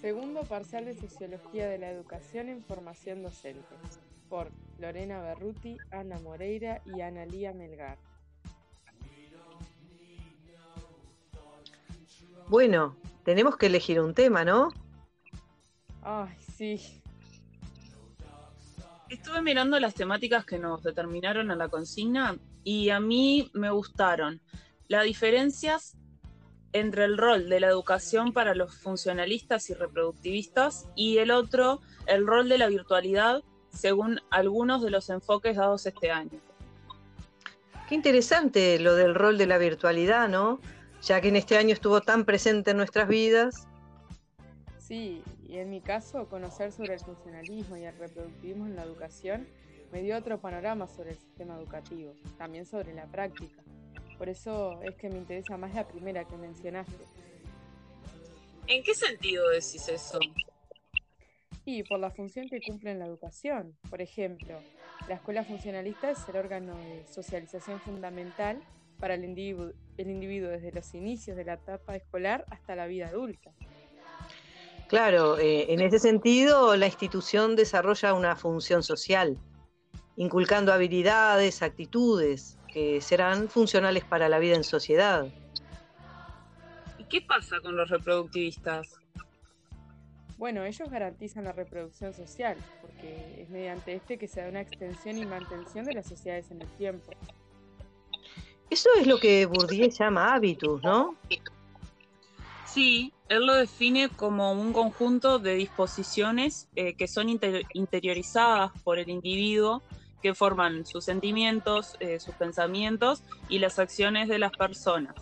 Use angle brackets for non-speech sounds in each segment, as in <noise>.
Segundo parcial de Sociología de la Educación en Formación Docente, por Lorena Berruti, Ana Moreira y Ana Lía Melgar. Bueno, tenemos que elegir un tema, ¿no? Ay, sí. Estuve mirando las temáticas que nos determinaron a la consigna y a mí me gustaron. Las diferencias entre el rol de la educación para los funcionalistas y reproductivistas y el otro, el rol de la virtualidad, según algunos de los enfoques dados este año. Qué interesante lo del rol de la virtualidad, ¿no? Ya que en este año estuvo tan presente en nuestras vidas. Sí, y en mi caso, conocer sobre el funcionalismo y el reproductivismo en la educación me dio otro panorama sobre el sistema educativo, también sobre la práctica. Por eso es que me interesa más la primera que mencionaste. ¿En qué sentido decís eso? Y por la función que cumple en la educación. Por ejemplo, la escuela funcionalista es el órgano de socialización fundamental para el individuo, el individuo desde los inicios de la etapa escolar hasta la vida adulta. Claro, eh, en ese sentido la institución desarrolla una función social, inculcando habilidades, actitudes, que serán funcionales para la vida en sociedad. ¿Y qué pasa con los reproductivistas? Bueno, ellos garantizan la reproducción social, porque es mediante este que se da una extensión y mantención de las sociedades en el tiempo. Eso es lo que Bourdieu llama hábitus, ¿no? Sí, él lo define como un conjunto de disposiciones eh, que son interiorizadas por el individuo que forman sus sentimientos, eh, sus pensamientos y las acciones de las personas,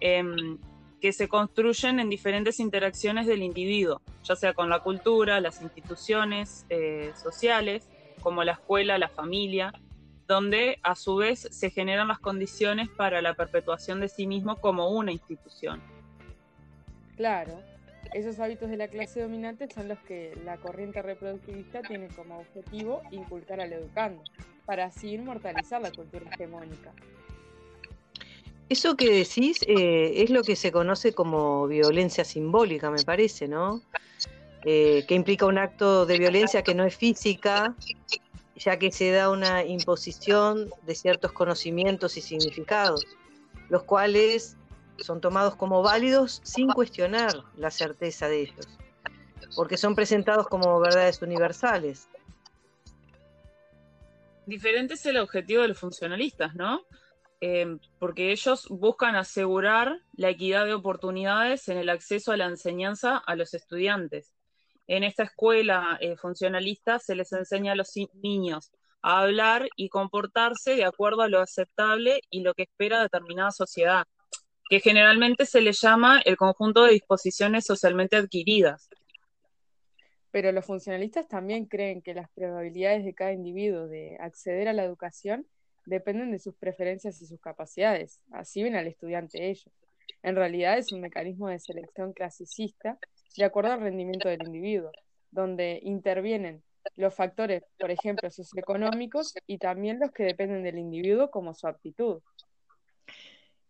em, que se construyen en diferentes interacciones del individuo, ya sea con la cultura, las instituciones eh, sociales, como la escuela, la familia, donde a su vez se generan las condiciones para la perpetuación de sí mismo como una institución. Claro, esos hábitos de la clase dominante son los que la corriente reproductivista tiene como objetivo inculcar al educando, para así inmortalizar la cultura hegemónica. Eso que decís eh, es lo que se conoce como violencia simbólica, me parece, ¿no? Eh, que implica un acto de violencia que no es física, ya que se da una imposición de ciertos conocimientos y significados, los cuales son tomados como válidos sin cuestionar la certeza de ellos, porque son presentados como verdades universales. Diferente es el objetivo de los funcionalistas, ¿no? Eh, porque ellos buscan asegurar la equidad de oportunidades en el acceso a la enseñanza a los estudiantes. En esta escuela eh, funcionalista se les enseña a los niños a hablar y comportarse de acuerdo a lo aceptable y lo que espera determinada sociedad que generalmente se le llama el conjunto de disposiciones socialmente adquiridas. Pero los funcionalistas también creen que las probabilidades de cada individuo de acceder a la educación dependen de sus preferencias y sus capacidades. Así ven al estudiante ellos. En realidad es un mecanismo de selección clasicista de acuerdo al rendimiento del individuo, donde intervienen los factores, por ejemplo, socioeconómicos y también los que dependen del individuo como su aptitud.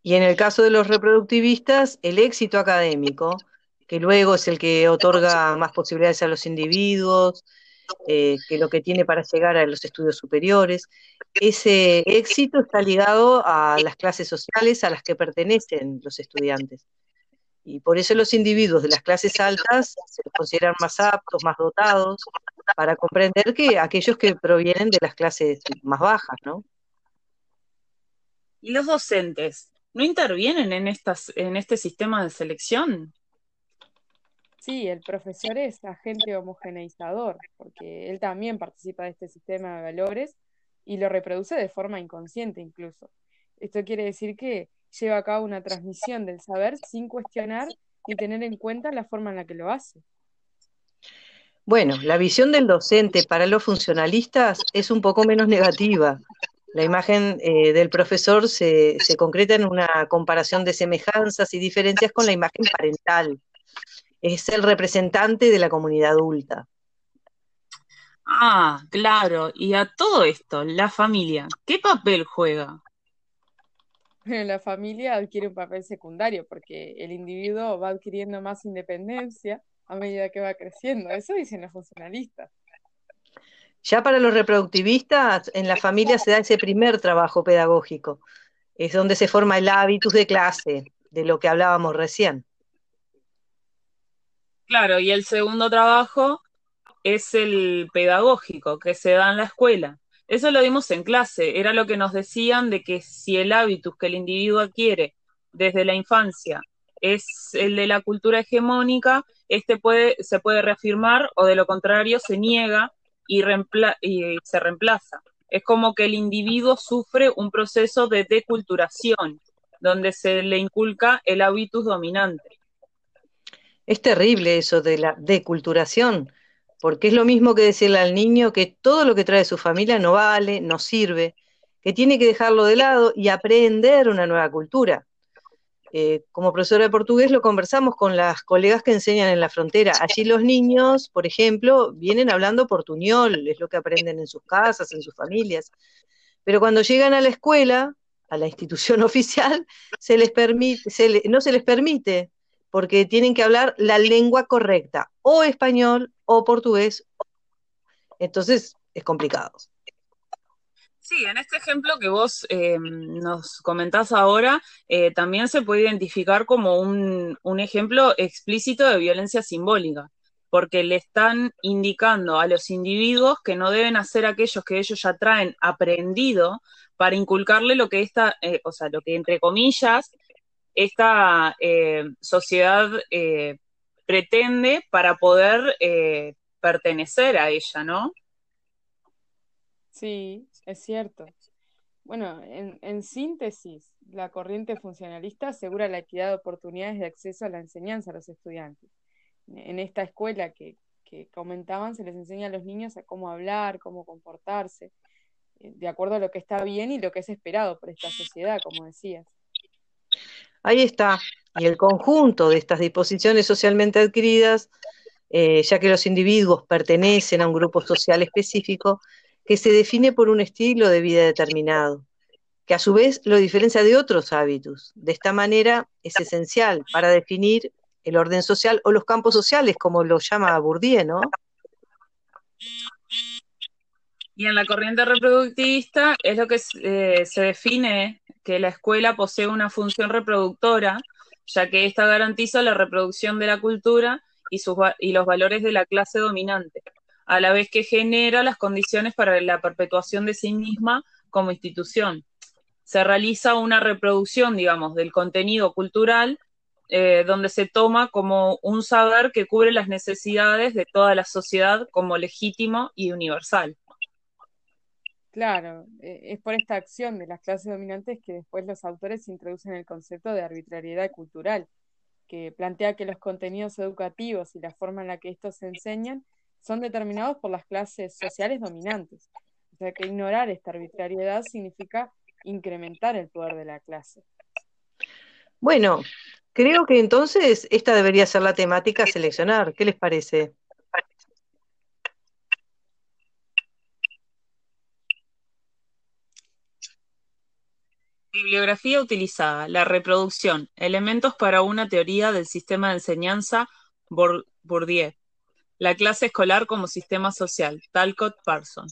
Y en el caso de los reproductivistas, el éxito académico, que luego es el que otorga más posibilidades a los individuos, eh, que lo que tiene para llegar a los estudios superiores. Ese éxito está ligado a las clases sociales a las que pertenecen los estudiantes. Y por eso los individuos de las clases altas se consideran más aptos, más dotados, para comprender que aquellos que provienen de las clases más bajas, ¿no? ¿Y los docentes? No intervienen en, estas, en este sistema de selección. Sí, el profesor es agente homogeneizador, porque él también participa de este sistema de valores y lo reproduce de forma inconsciente incluso. Esto quiere decir que lleva a cabo una transmisión del saber sin cuestionar y tener en cuenta la forma en la que lo hace. Bueno, la visión del docente para los funcionalistas es un poco menos negativa, la imagen eh, del profesor se, concreta en una comparación de semejanzas y diferencias con la imagen parental. Es el representante de la comunidad adulta. Ah, claro. Y a todo esto, la familia, ¿qué papel juega? <laughs> La familia adquiere un papel secundario porque el individuo va adquiriendo más independencia a medida que va creciendo. Eso dicen los funcionalistas. Ya para los reproductivistas, en la familia se da ese primer trabajo pedagógico. Es donde se forma el hábitus de clase, de lo que hablábamos recién. Claro, y el segundo trabajo es el pedagógico que se da en la escuela. Eso lo vimos en clase, era lo que nos decían de que si el hábitus que el individuo adquiere desde la infancia es el de la cultura hegemónica, este puede, se puede reafirmar o de lo contrario se niega y, y se reemplaza. Es como que el individuo sufre un proceso de deculturación, donde se le inculca el hábitus dominante. Es terrible eso de la deculturación, porque es lo mismo que decirle al niño que todo lo que trae su familia no vale, no sirve, que tiene que dejarlo de lado y aprender una nueva cultura. Eh, como profesora de portugués lo conversamos con las colegas que enseñan en la frontera. Allí los niños, por ejemplo, vienen hablando portuñol, es lo que aprenden en sus casas, en sus familias. Pero cuando llegan a la escuela, a la institución <laughs> oficial, se les permite, no se les permite, porque tienen que hablar la lengua correcta, o español o portugués. Entonces es complicado. Sí, en este ejemplo que vos eh, nos comentás ahora, eh, también se puede identificar como un, un, ejemplo explícito de violencia simbólica, porque le están indicando a los individuos que no deben hacer aquellos que ellos ya traen aprendido para inculcarle lo que esta, eh, o sea, lo que entre comillas, esta sociedad pretende para poder pertenecer a ella, ¿no? Sí, es cierto. Bueno, en, síntesis, la corriente funcionalista asegura la equidad de oportunidades de acceso a la enseñanza a los estudiantes. En esta escuela que, comentaban, se les enseña a los niños a cómo hablar, cómo comportarse, eh, de acuerdo a lo que está bien y lo que es esperado por esta sociedad, como decías. Ahí está. Y el conjunto de estas disposiciones socialmente adquiridas, eh, ya que los individuos pertenecen a un grupo social específico, que se define por un estilo de vida determinado, que a su vez lo diferencia de otros hábitos. De esta manera es esencial para definir el orden social o los campos sociales, como lo llama Bourdieu, ¿no? Y en la corriente reproductivista es lo que eh, se define que la escuela posee una función reproductora, ya que ésta garantiza la reproducción de la cultura y, sus, y los valores de la clase dominante a la vez que genera las condiciones para la perpetuación de sí misma como institución. Se realiza una reproducción, digamos, del contenido cultural eh, donde se toma como un saber que cubre las necesidades de toda la sociedad como legítimo y universal. Claro, eh, es por esta acción de las clases dominantes que después los autores introducen el concepto de arbitrariedad cultural, que plantea que los contenidos educativos y la forma en la que estos se enseñan son determinados por las clases sociales dominantes. O sea que ignorar esta arbitrariedad significa incrementar el poder de la clase. Bueno, creo que entonces esta debería ser la temática a seleccionar. ¿Qué les parece? Bibliografía utilizada, la reproducción, elementos para una teoría del sistema de enseñanza, Bourdieu. La clase escolar como sistema social, Talcott Parson.